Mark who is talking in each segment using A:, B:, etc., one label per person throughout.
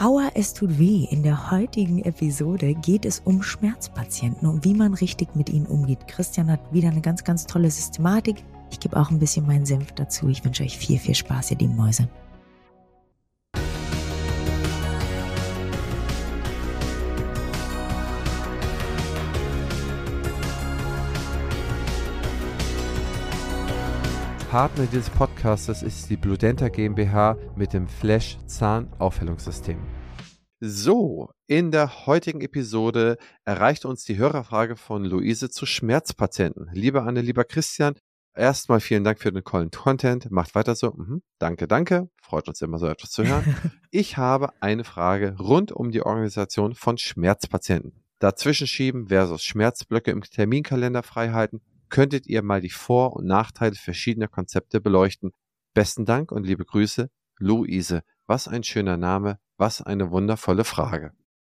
A: Aua, es tut weh. In der heutigen Episode geht es um Schmerzpatienten und wie man richtig mit ihnen umgeht. Christian hat wieder eine ganz, ganz tolle Systematik. Ich gebe auch ein bisschen meinen Senf dazu. Ich wünsche euch viel, viel Spaß, ihr lieben Mäuse.
B: Partner dieses Podcasts ist die Bludenta GmbH mit dem Flash Zahnaufhellungssystem. So, in der heutigen Episode erreicht uns die Hörerfrage von Luise zu Schmerzpatienten. Lieber Anne, lieber Christian, erstmal vielen Dank für den tollen Content. Macht weiter so. Mhm. Danke, danke. Freut uns immer so etwas zu hören. Ich habe eine Frage rund um die Organisation von Schmerzpatienten. Dazwischen schieben versus Schmerzblöcke im Terminkalender freihalten könntet ihr mal die Vor- und Nachteile verschiedener Konzepte beleuchten. Besten Dank und liebe Grüße, Luise. Was ein schöner Name, was eine wundervolle Frage.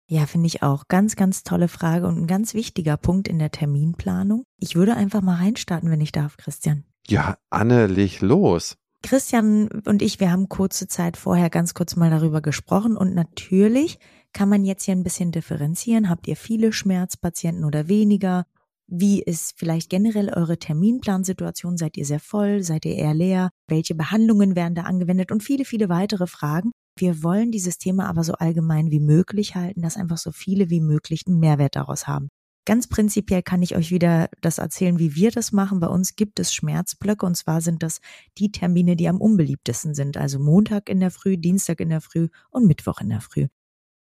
A: Ja, finde ich auch. Ganz, ganz tolle Frage und ein ganz wichtiger Punkt in der Terminplanung. Ich würde einfach mal reinstarten, wenn ich darf, Christian.
B: Ja, Anne, leg los.
A: Christian und ich, wir haben kurze Zeit vorher ganz kurz mal darüber gesprochen und natürlich kann man jetzt hier ein bisschen differenzieren. Habt ihr viele Schmerzpatienten oder weniger? Wie ist vielleicht generell eure Terminplansituation? Seid ihr sehr voll? Seid ihr eher leer? Welche Behandlungen werden da angewendet? Und viele, viele weitere Fragen. Wir wollen dieses Thema aber so allgemein wie möglich halten, dass einfach so viele wie möglich einen Mehrwert daraus haben. Ganz prinzipiell kann ich euch wieder das erzählen, wie wir das machen. Bei uns gibt es Schmerzblöcke und zwar sind das die Termine, die am unbeliebtesten sind. Also Montag in der Früh, Dienstag in der Früh und Mittwoch in der Früh.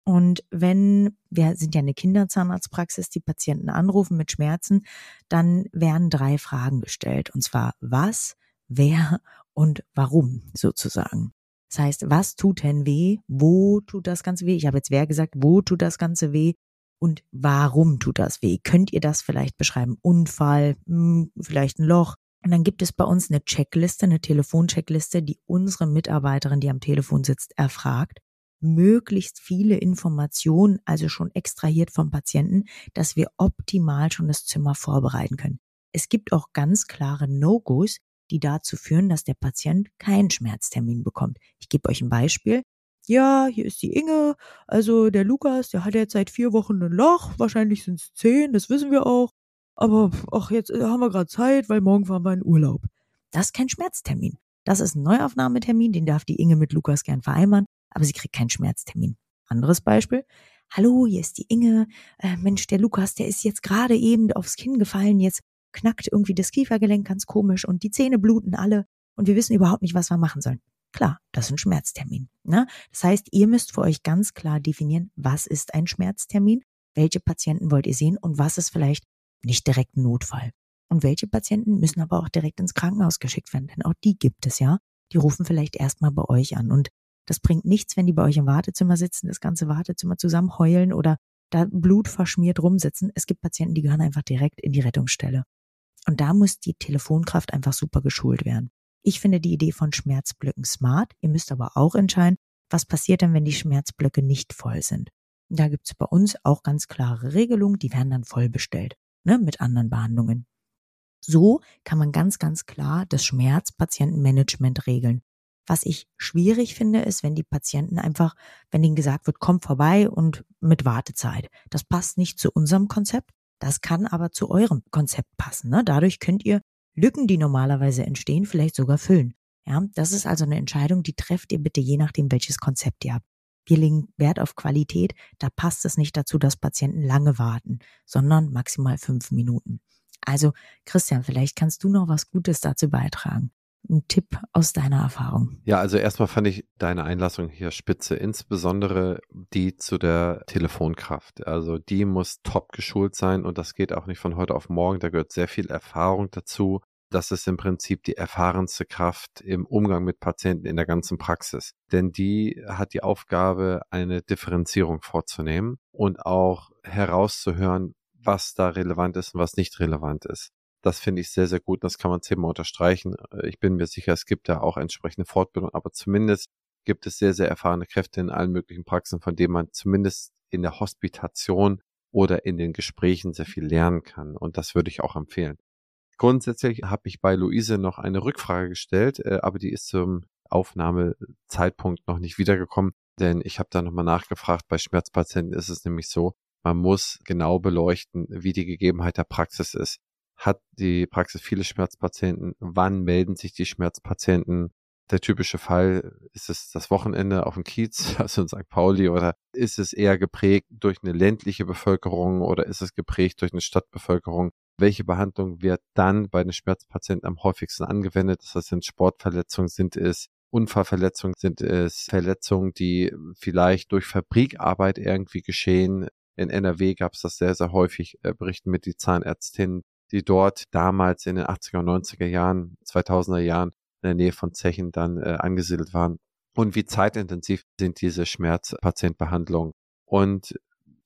A: Und wenn, wir sind ja eine Kinderzahnarztpraxis, die Patienten anrufen mit Schmerzen, dann werden drei Fragen gestellt. Und zwar was, wer und warum sozusagen. Das heißt, was tut denn weh? Wo tut das Ganze weh? Ich habe jetzt wer gesagt, wo tut das Ganze weh? Und warum tut das weh? Könnt ihr das vielleicht beschreiben? Unfall, hm, vielleicht ein Loch. Und dann gibt es bei uns eine Checkliste, eine Telefoncheckliste, die unsere Mitarbeiterin, die am Telefon sitzt, erfragt möglichst viele Informationen, also schon extrahiert vom Patienten, dass wir optimal schon das Zimmer vorbereiten können. Es gibt auch ganz klare No-Gos, die dazu führen, dass der Patient keinen Schmerztermin bekommt. Ich gebe euch ein Beispiel. Ja, hier ist die Inge. Also der Lukas, der hat jetzt seit vier Wochen ein Loch. Wahrscheinlich sind es zehn, das wissen wir auch. Aber ach, jetzt äh, haben wir gerade Zeit, weil morgen fahren wir in Urlaub. Das ist kein Schmerztermin. Das ist ein Neuaufnahmetermin, den darf die Inge mit Lukas gern vereinbaren aber sie kriegt keinen Schmerztermin. Anderes Beispiel. Hallo, hier ist die Inge. Äh, Mensch, der Lukas, der ist jetzt gerade eben aufs Kinn gefallen. Jetzt knackt irgendwie das Kiefergelenk ganz komisch und die Zähne bluten alle und wir wissen überhaupt nicht, was wir machen sollen. Klar, das ist ein Schmerztermin. Ne? Das heißt, ihr müsst für euch ganz klar definieren, was ist ein Schmerztermin, welche Patienten wollt ihr sehen und was ist vielleicht nicht direkt ein Notfall. Und welche Patienten müssen aber auch direkt ins Krankenhaus geschickt werden, denn auch die gibt es ja. Die rufen vielleicht erstmal bei euch an. Und das bringt nichts, wenn die bei euch im Wartezimmer sitzen, das ganze Wartezimmer zusammen heulen oder da blutverschmiert rumsitzen. Es gibt Patienten, die gehören einfach direkt in die Rettungsstelle. Und da muss die Telefonkraft einfach super geschult werden. Ich finde die Idee von Schmerzblöcken smart. Ihr müsst aber auch entscheiden, was passiert denn, wenn die Schmerzblöcke nicht voll sind. Da gibt's bei uns auch ganz klare Regelungen, die werden dann voll bestellt, ne, mit anderen Behandlungen. So kann man ganz, ganz klar das Schmerzpatientenmanagement regeln. Was ich schwierig finde, ist, wenn die Patienten einfach, wenn ihnen gesagt wird, komm vorbei und mit Wartezeit. Das passt nicht zu unserem Konzept. Das kann aber zu eurem Konzept passen. Ne? Dadurch könnt ihr Lücken, die normalerweise entstehen, vielleicht sogar füllen. Ja, das ist also eine Entscheidung, die trefft ihr bitte je nachdem, welches Konzept ihr habt. Wir legen Wert auf Qualität. Da passt es nicht dazu, dass Patienten lange warten, sondern maximal fünf Minuten. Also, Christian, vielleicht kannst du noch was Gutes dazu beitragen ein Tipp aus deiner Erfahrung?
B: Ja, also erstmal fand ich deine Einlassung hier spitze, insbesondere die zu der Telefonkraft. Also die muss top geschult sein und das geht auch nicht von heute auf morgen. Da gehört sehr viel Erfahrung dazu. Das ist im Prinzip die erfahrenste Kraft im Umgang mit Patienten in der ganzen Praxis. Denn die hat die Aufgabe, eine Differenzierung vorzunehmen und auch herauszuhören, was da relevant ist und was nicht relevant ist. Das finde ich sehr, sehr gut. Das kann man zehnmal unterstreichen. Äh, ich bin mir sicher, es gibt da auch entsprechende Fortbildung, aber zumindest gibt es sehr, sehr erfahrene Kräfte in allen möglichen Praxen, von denen man zumindest in der Hospitation oder in den Gesprächen sehr viel lernen kann. Und das würde ich auch empfehlen. Grundsätzlich habe ich bei Luise noch eine Rückfrage gestellt, äh, aber die ist zum Aufnahmezeitpunkt noch nicht wiedergekommen. Denn ich habe da nochmal nachgefragt, bei Schmerzpatienten ist es nämlich so, man muss genau beleuchten, wie die Gegebenheit der Praxis ist. Hat die Praxis viele Schmerzpatienten? Wann melden sich die Schmerzpatienten? Der typische Fall, ist es das Wochenende auf dem Kiez, also in St. Pauli, oder ist es eher geprägt durch eine ländliche Bevölkerung oder ist es geprägt durch eine Stadtbevölkerung? Welche Behandlung wird dann bei den Schmerzpatienten am häufigsten angewendet? Das sind Sportverletzungen, sind es Unfallverletzungen, sind es Verletzungen, die vielleicht durch Fabrikarbeit irgendwie geschehen. In NRW gab es das sehr, sehr häufig, äh, berichten mit die Zahnärztinnen, die dort damals in den 80er und 90er Jahren, 2000er Jahren in der Nähe von Zechen dann äh, angesiedelt waren. Und wie zeitintensiv sind diese Schmerzpatientbehandlungen? Und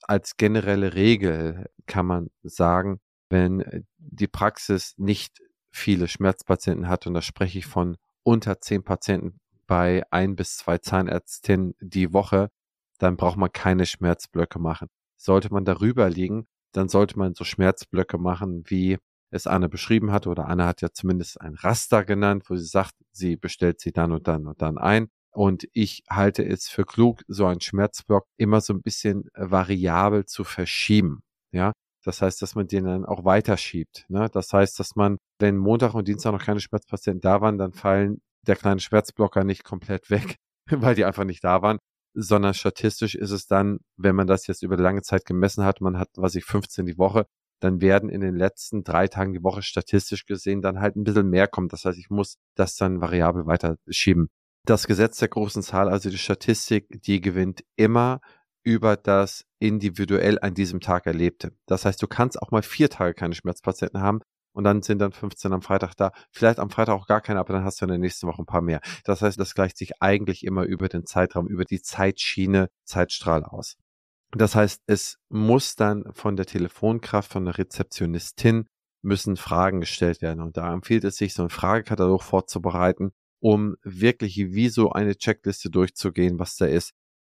B: als generelle Regel kann man sagen, wenn die Praxis nicht viele Schmerzpatienten hat, und da spreche ich von unter zehn Patienten bei ein bis zwei Zahnärztinnen die Woche, dann braucht man keine Schmerzblöcke machen. Sollte man darüber liegen, dann sollte man so Schmerzblöcke machen, wie es Anne beschrieben hat, oder Anne hat ja zumindest ein Raster genannt, wo sie sagt, sie bestellt sie dann und dann und dann ein. Und ich halte es für klug, so einen Schmerzblock immer so ein bisschen variabel zu verschieben. Ja, das heißt, dass man den dann auch weiterschiebt. Ne? Das heißt, dass man, wenn Montag und Dienstag noch keine Schmerzpatienten da waren, dann fallen der kleine Schmerzblocker nicht komplett weg, weil die einfach nicht da waren, sondern statistisch ist es dann, wenn man das jetzt über lange Zeit gemessen hat, man hat, was ich, 15 die Woche, dann werden in den letzten drei Tagen die Woche statistisch gesehen dann halt ein bisschen mehr kommen. Das heißt, ich muss das dann variabel weiterschieben. Das Gesetz der großen Zahl, also die Statistik, die gewinnt immer über das individuell an diesem Tag Erlebte. Das heißt, du kannst auch mal vier Tage keine Schmerzpatienten haben und dann sind dann 15 am Freitag da. Vielleicht am Freitag auch gar keine, aber dann hast du in der nächsten Woche ein paar mehr. Das heißt, das gleicht sich eigentlich immer über den Zeitraum, über die Zeitschiene, Zeitstrahl aus. Das heißt, es muss dann von der Telefonkraft, von der Rezeptionistin müssen Fragen gestellt werden. Und da empfiehlt es sich, so einen Fragekatalog vorzubereiten, um wirklich wie so eine Checkliste durchzugehen, was da ist.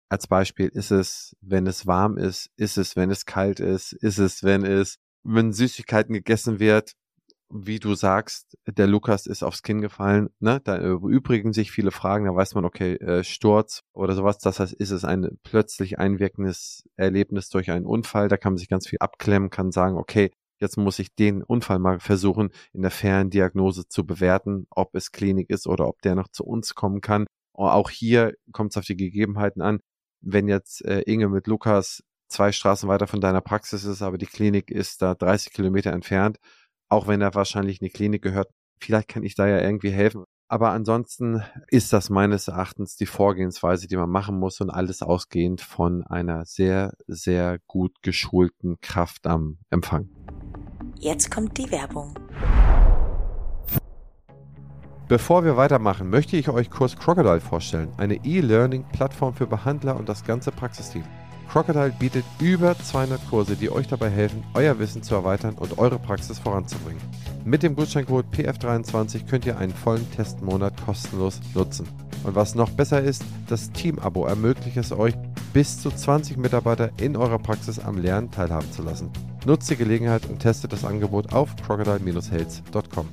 B: Als Beispiel ist es, wenn es warm ist, ist es, wenn es kalt ist, ist es, wenn es, wenn Süßigkeiten gegessen wird, wie du sagst, der Lukas ist aufs Kinn gefallen, ne? Da übrigen sich viele Fragen, da weiß man, okay, äh, Sturz oder sowas. Das heißt, ist es ein plötzlich einwirkendes Erlebnis durch einen Unfall? Da kann man sich ganz viel abklemmen, kann sagen, okay, jetzt muss ich den Unfall mal versuchen, in der Ferndiagnose zu bewerten, ob es Klinik ist oder ob der noch zu uns kommen kann. Auch hier kommt es auf die Gegebenheiten an wenn jetzt äh, Inge mit Lukas zwei Straßen weiter von deiner Praxis ist, aber die Klinik ist da 30 Kilometer entfernt, auch wenn er wahrscheinlich in die Klinik gehört, vielleicht kann ich da ja irgendwie helfen. Aber ansonsten ist das meines Erachtens die Vorgehensweise, die man machen muss und alles ausgehend von einer sehr, sehr gut geschulten Kraft am Empfang.
A: Jetzt kommt die Werbung.
B: Bevor wir weitermachen, möchte ich euch kurz Crocodile vorstellen, eine E-Learning-Plattform für Behandler und das ganze Praxisteam. Crocodile bietet über 200 Kurse, die euch dabei helfen, euer Wissen zu erweitern und eure Praxis voranzubringen. Mit dem Gutscheincode PF23 könnt ihr einen vollen Testmonat kostenlos nutzen. Und was noch besser ist, das Team-Abo ermöglicht es euch, bis zu 20 Mitarbeiter in eurer Praxis am Lernen teilhaben zu lassen. Nutzt die Gelegenheit und testet das Angebot auf crocodile-health.com.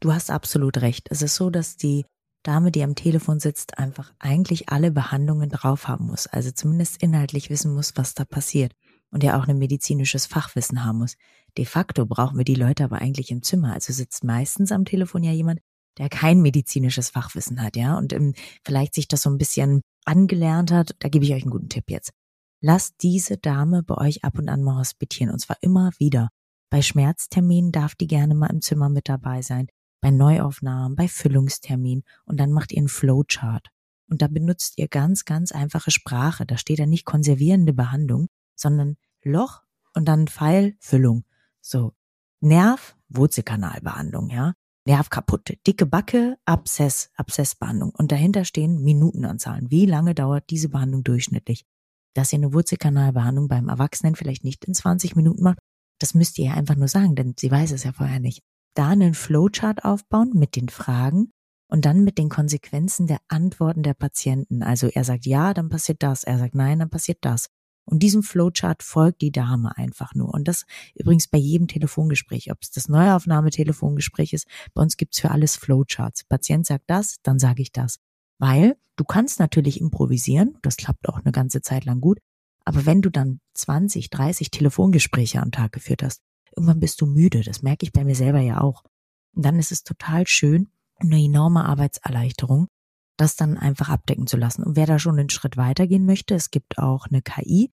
A: Du hast absolut recht. Es ist so, dass die Dame, die am Telefon sitzt, einfach eigentlich alle Behandlungen drauf haben muss. Also zumindest inhaltlich wissen muss, was da passiert. Und ja auch ein medizinisches Fachwissen haben muss. De facto brauchen wir die Leute aber eigentlich im Zimmer. Also sitzt meistens am Telefon ja jemand, der kein medizinisches Fachwissen hat, ja, und ähm, vielleicht sich das so ein bisschen angelernt hat. Da gebe ich euch einen guten Tipp jetzt. Lasst diese Dame bei euch ab und an mal hospitieren. Und zwar immer wieder. Bei Schmerzterminen darf die gerne mal im Zimmer mit dabei sein bei Neuaufnahmen, bei Füllungstermin und dann macht ihr einen Flowchart. Und da benutzt ihr ganz, ganz einfache Sprache. Da steht da nicht konservierende Behandlung, sondern Loch und dann Pfeil, Füllung. So. Nerv, Wurzelkanalbehandlung, ja. Nerv kaputt, dicke Backe, Abszess, Abszessbehandlung. Und dahinter stehen Minutenanzahlen. Wie lange dauert diese Behandlung durchschnittlich? Dass ihr eine Wurzelkanalbehandlung beim Erwachsenen vielleicht nicht in 20 Minuten macht, das müsst ihr ja einfach nur sagen, denn sie weiß es ja vorher nicht da einen Flowchart aufbauen mit den Fragen und dann mit den Konsequenzen der Antworten der Patienten. Also er sagt ja, dann passiert das, er sagt nein, dann passiert das. Und diesem Flowchart folgt die Dame einfach nur. Und das übrigens bei jedem Telefongespräch, ob es das Neuaufnahmetelefongespräch ist, bei uns gibt's für alles Flowcharts. Patient sagt das, dann sage ich das. Weil du kannst natürlich improvisieren, das klappt auch eine ganze Zeit lang gut, aber wenn du dann 20, 30 Telefongespräche am Tag geführt hast, irgendwann bist du müde, das merke ich bei mir selber ja auch. Und dann ist es total schön, eine enorme Arbeitserleichterung, das dann einfach abdecken zu lassen. Und wer da schon einen Schritt weitergehen möchte, es gibt auch eine KI,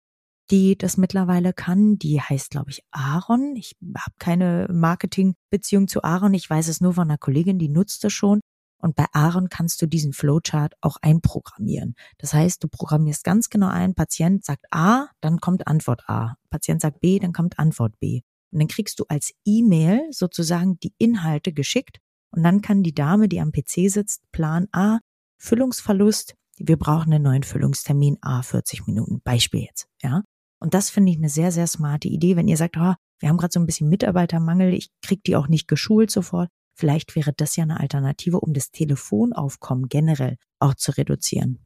A: die das mittlerweile kann. Die heißt, glaube ich, Aaron. Ich habe keine Marketingbeziehung zu Aaron. Ich weiß es nur von einer Kollegin, die nutzt es schon. Und bei Aaron kannst du diesen Flowchart auch einprogrammieren. Das heißt, du programmierst ganz genau ein, Patient sagt A, dann kommt Antwort A. Patient sagt B, dann kommt Antwort B. Und dann kriegst du als E-Mail sozusagen die Inhalte geschickt. Und dann kann die Dame, die am PC sitzt, Plan A, Füllungsverlust, wir brauchen einen neuen Füllungstermin A 40 Minuten. Beispiel jetzt, ja. Und das finde ich eine sehr, sehr smarte Idee, wenn ihr sagt, oh, wir haben gerade so ein bisschen Mitarbeitermangel, ich krieg die auch nicht geschult sofort. Vielleicht wäre das ja eine Alternative, um das Telefonaufkommen generell auch zu reduzieren.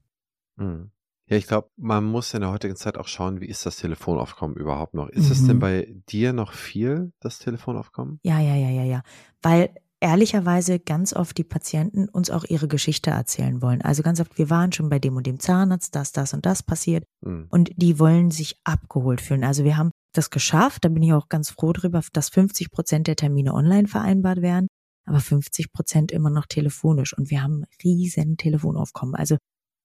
B: Hm. Ja, ich glaube, man muss in der heutigen Zeit auch schauen, wie ist das Telefonaufkommen überhaupt noch? Ist mhm. es denn bei dir noch viel, das Telefonaufkommen?
A: Ja, ja, ja, ja, ja. Weil ehrlicherweise ganz oft die Patienten uns auch ihre Geschichte erzählen wollen. Also ganz oft, wir waren schon bei dem und dem Zahnarzt, das, das und das passiert. Mhm. Und die wollen sich abgeholt fühlen. Also wir haben das geschafft, da bin ich auch ganz froh drüber, dass 50 Prozent der Termine online vereinbart werden, aber 50 Prozent immer noch telefonisch. Und wir haben riesen Telefonaufkommen. Also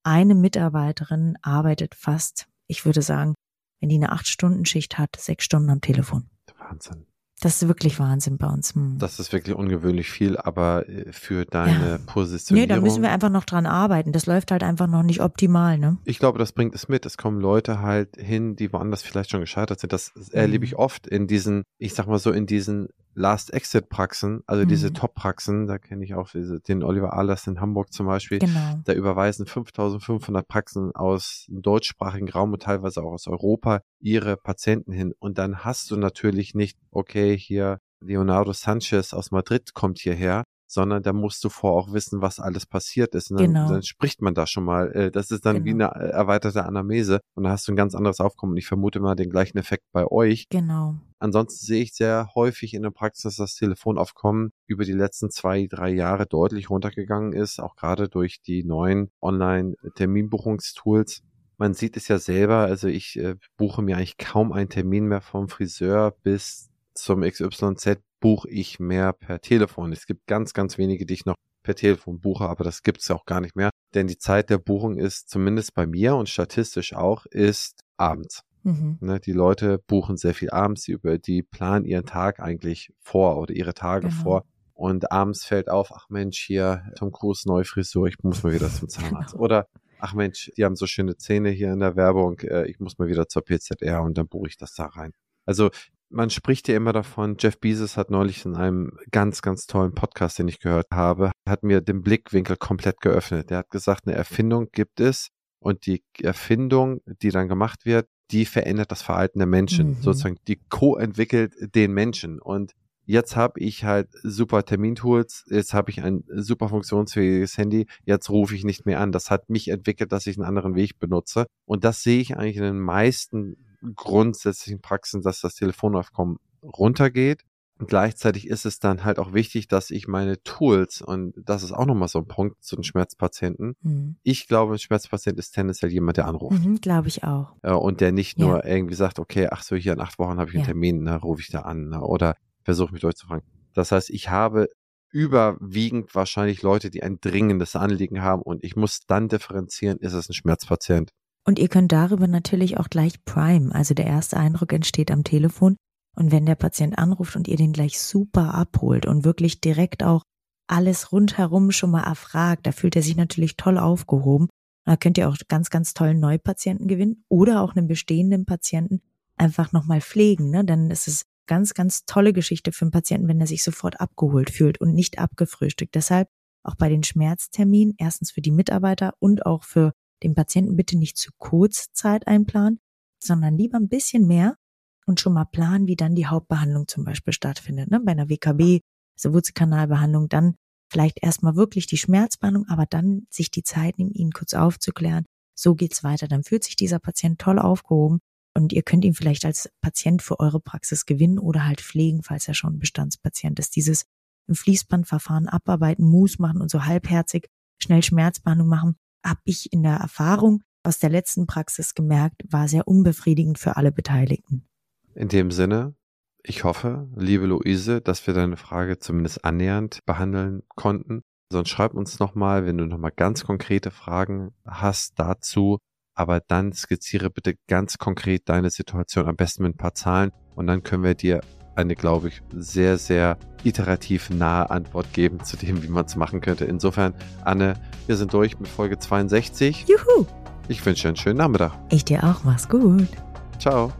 A: eine Mitarbeiterin arbeitet fast, ich würde sagen, wenn die eine Acht-Stunden-Schicht hat, sechs Stunden am Telefon.
B: Wahnsinn.
A: Das ist wirklich Wahnsinn bei uns. Hm.
B: Das ist wirklich ungewöhnlich viel, aber äh, für deine ja. Positionierung.
A: Nee, da müssen wir einfach noch dran arbeiten. Das läuft halt einfach noch nicht optimal, ne?
B: Ich glaube, das bringt es mit. Es kommen Leute halt hin, die woanders vielleicht schon gescheitert sind. Das erlebe ich mhm. oft in diesen, ich sag mal so, in diesen Last-Exit-Praxen, also mhm. diese Top-Praxen, da kenne ich auch diese, den Oliver Ahlers in Hamburg zum Beispiel, genau. da überweisen 5500 Praxen aus dem deutschsprachigen Raum und teilweise auch aus Europa ihre Patienten hin. Und dann hast du natürlich nicht, okay, hier Leonardo Sanchez aus Madrid kommt hierher, sondern da musst du vor auch wissen, was alles passiert ist. Und dann, genau. dann spricht man da schon mal. Äh, das ist dann genau. wie eine erweiterte Anamnese und da hast du ein ganz anderes Aufkommen. Und ich vermute mal den gleichen Effekt bei euch.
A: Genau.
B: Ansonsten sehe ich sehr häufig in der Praxis, dass das Telefonaufkommen über die letzten zwei, drei Jahre deutlich runtergegangen ist, auch gerade durch die neuen Online-Terminbuchungstools. Man sieht es ja selber, also ich äh, buche mir eigentlich kaum einen Termin mehr vom Friseur bis zum XYZ buche ich mehr per Telefon. Es gibt ganz, ganz wenige, die ich noch per Telefon buche, aber das gibt es ja auch gar nicht mehr. Denn die Zeit der Buchung ist zumindest bei mir und statistisch auch, ist abends. Mhm. Ne, die Leute buchen sehr viel abends, die, über, die planen ihren Tag eigentlich vor oder ihre Tage genau. vor. Und abends fällt auf, ach Mensch, hier Tom Cruise neue Frisur, ich muss mal wieder zum Zahnarzt. Genau. Oder ach Mensch, die haben so schöne Zähne hier in der Werbung, äh, ich muss mal wieder zur PZR und dann buche ich das da rein. Also man spricht ja immer davon, Jeff Bezos hat neulich in einem ganz, ganz tollen Podcast, den ich gehört habe, hat mir den Blickwinkel komplett geöffnet. Er hat gesagt, eine Erfindung gibt es und die Erfindung, die dann gemacht wird, die verändert das Verhalten der Menschen. Mhm. Sozusagen, die co-entwickelt den Menschen. Und jetzt habe ich halt super Termintools, jetzt habe ich ein super funktionsfähiges Handy, jetzt rufe ich nicht mehr an. Das hat mich entwickelt, dass ich einen anderen Weg benutze. Und das sehe ich eigentlich in den meisten grundsätzlichen Praxen, dass das Telefonaufkommen runtergeht. Und gleichzeitig ist es dann halt auch wichtig, dass ich meine Tools, und das ist auch nochmal so ein Punkt zu den Schmerzpatienten. Mhm. Ich glaube, ein Schmerzpatient ist tendenziell jemand, der anruft.
A: Mhm, glaube ich auch.
B: Äh, und der nicht nur ja. irgendwie sagt, okay, ach so, hier in acht Wochen habe ich einen ja. Termin, ne, rufe ich da an, ne, oder versuche mich durchzufragen. Das heißt, ich habe überwiegend wahrscheinlich Leute, die ein dringendes Anliegen haben und ich muss dann differenzieren, ist es ein Schmerzpatient
A: und ihr könnt darüber natürlich auch gleich Prime, also der erste Eindruck entsteht am Telefon. Und wenn der Patient anruft und ihr den gleich super abholt und wirklich direkt auch alles rundherum schon mal erfragt, da fühlt er sich natürlich toll aufgehoben. Da könnt ihr auch ganz, ganz tollen Neupatienten gewinnen oder auch einen bestehenden Patienten einfach nochmal pflegen. Ne? Dann ist es ganz, ganz tolle Geschichte für einen Patienten, wenn er sich sofort abgeholt fühlt und nicht abgefrühstückt. Deshalb auch bei den Schmerzterminen, erstens für die Mitarbeiter und auch für den Patienten bitte nicht zu kurz Zeit einplanen, sondern lieber ein bisschen mehr und schon mal planen, wie dann die Hauptbehandlung zum Beispiel stattfindet. Ne? Bei einer WKB, also Wurzelkanalbehandlung, dann vielleicht erstmal wirklich die Schmerzbehandlung, aber dann sich die Zeit nehmen, ihn kurz aufzuklären. So geht's weiter. Dann fühlt sich dieser Patient toll aufgehoben und ihr könnt ihn vielleicht als Patient für eure Praxis gewinnen oder halt pflegen, falls er schon Bestandspatient ist. Dieses im Fließbandverfahren abarbeiten, Mus machen und so halbherzig schnell Schmerzbehandlung machen, habe ich in der Erfahrung aus der letzten Praxis gemerkt, war sehr unbefriedigend für alle Beteiligten.
B: In dem Sinne, ich hoffe, liebe Luise, dass wir deine Frage zumindest annähernd behandeln konnten. Sonst schreib uns nochmal, wenn du nochmal ganz konkrete Fragen hast dazu. Aber dann skizziere bitte ganz konkret deine Situation, am besten mit ein paar Zahlen. Und dann können wir dir eine, glaube ich, sehr, sehr iterativ nahe Antwort geben zu dem, wie man es machen könnte. Insofern, Anne, wir sind durch mit Folge 62.
A: Juhu!
B: Ich wünsche dir einen schönen Nachmittag.
A: Ich dir auch. Mach's gut.
B: Ciao.